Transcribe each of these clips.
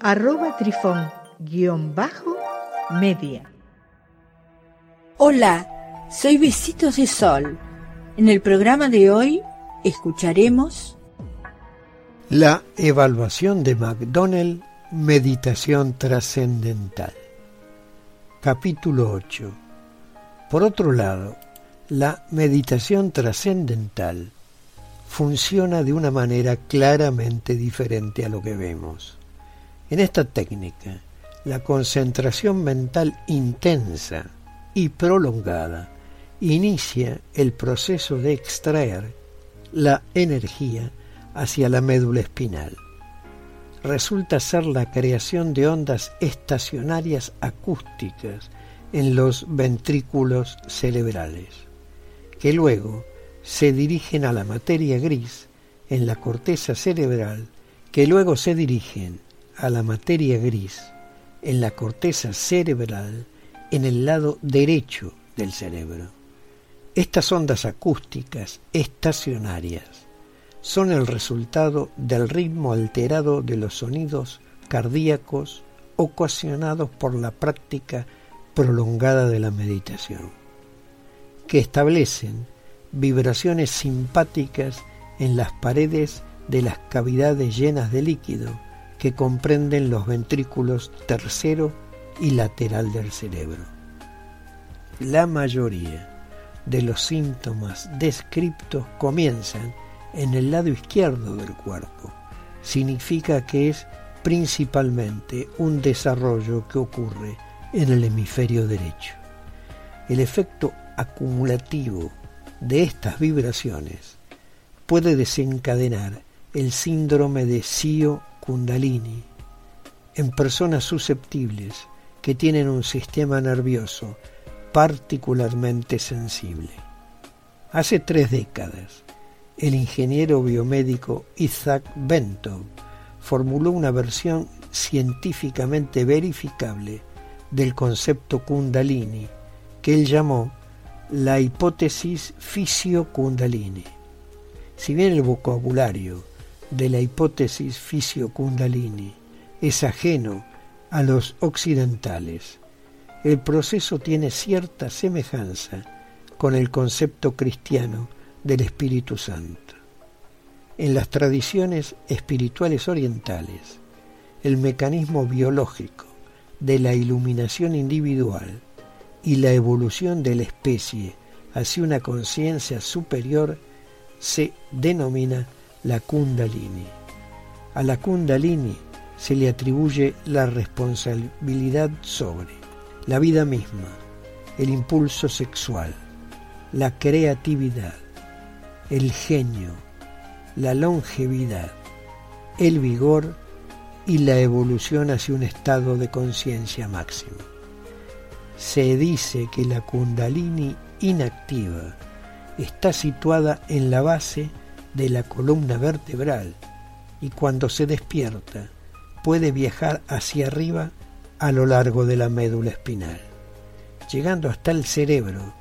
arroba trifón-media. Hola, soy Besitos de Sol. En el programa de hoy escucharemos la evaluación de McDonnell, meditación trascendental. Capítulo 8. Por otro lado, la meditación trascendental funciona de una manera claramente diferente a lo que vemos. En esta técnica, la concentración mental intensa y prolongada inicia el proceso de extraer la energía hacia la médula espinal. Resulta ser la creación de ondas estacionarias acústicas en los ventrículos cerebrales, que luego se dirigen a la materia gris en la corteza cerebral, que luego se dirigen a la materia gris en la corteza cerebral en el lado derecho del cerebro. Estas ondas acústicas estacionarias son el resultado del ritmo alterado de los sonidos cardíacos ocasionados por la práctica prolongada de la meditación, que establecen vibraciones simpáticas en las paredes de las cavidades llenas de líquido que comprenden los ventrículos tercero y lateral del cerebro. La mayoría de los síntomas descriptos comienzan en el lado izquierdo del cuerpo. Significa que es principalmente un desarrollo que ocurre en el hemisferio derecho. El efecto acumulativo de estas vibraciones puede desencadenar el síndrome de Sio Kundalini en personas susceptibles que tienen un sistema nervioso particularmente sensible. Hace tres décadas, el ingeniero biomédico Isaac Bentov formuló una versión científicamente verificable del concepto Kundalini, que él llamó la hipótesis fisio-kundalini. Si bien el vocabulario de la hipótesis fisio-kundalini es ajeno a los occidentales, el proceso tiene cierta semejanza con el concepto cristiano del Espíritu Santo. En las tradiciones espirituales orientales, el mecanismo biológico de la iluminación individual y la evolución de la especie hacia una conciencia superior se denomina la kundalini. A la kundalini se le atribuye la responsabilidad sobre la vida misma, el impulso sexual, la creatividad, el genio, la longevidad, el vigor y la evolución hacia un estado de conciencia máximo se dice que la kundalini inactiva está situada en la base de la columna vertebral y cuando se despierta puede viajar hacia arriba a lo largo de la médula espinal, llegando hasta el cerebro,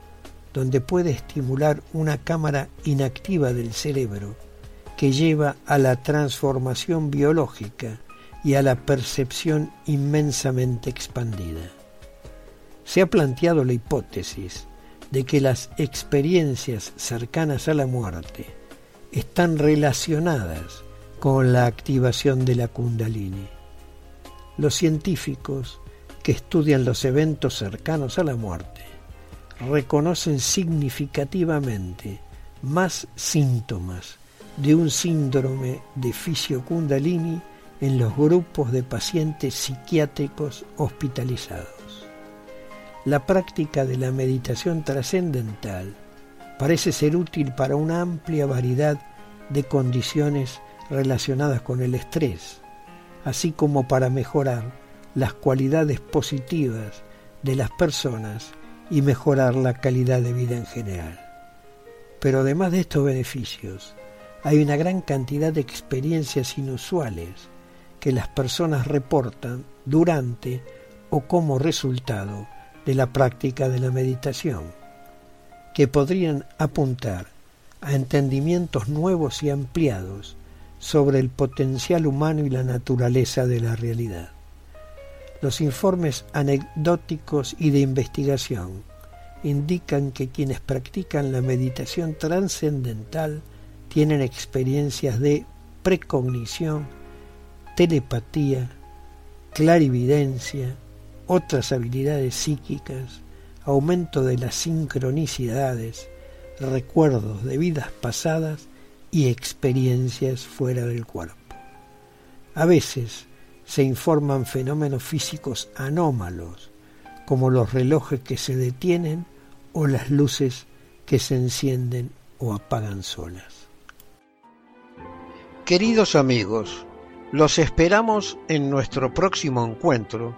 donde puede estimular una cámara inactiva del cerebro que lleva a la transformación biológica y a la percepción inmensamente expandida. Se ha planteado la hipótesis de que las experiencias cercanas a la muerte están relacionadas con la activación de la kundalini. Los científicos que estudian los eventos cercanos a la muerte reconocen significativamente más síntomas de un síndrome de fisio-kundalini en los grupos de pacientes psiquiátricos hospitalizados la práctica de la meditación trascendental parece ser útil para una amplia variedad de condiciones relacionadas con el estrés, así como para mejorar las cualidades positivas de las personas y mejorar la calidad de vida en general. Pero además de estos beneficios, hay una gran cantidad de experiencias inusuales que las personas reportan durante o como resultado de la práctica de la meditación, que podrían apuntar a entendimientos nuevos y ampliados sobre el potencial humano y la naturaleza de la realidad. Los informes anecdóticos y de investigación indican que quienes practican la meditación trascendental tienen experiencias de precognición, telepatía, clarividencia, otras habilidades psíquicas, aumento de las sincronicidades, recuerdos de vidas pasadas y experiencias fuera del cuerpo. A veces se informan fenómenos físicos anómalos, como los relojes que se detienen o las luces que se encienden o apagan solas. Queridos amigos, los esperamos en nuestro próximo encuentro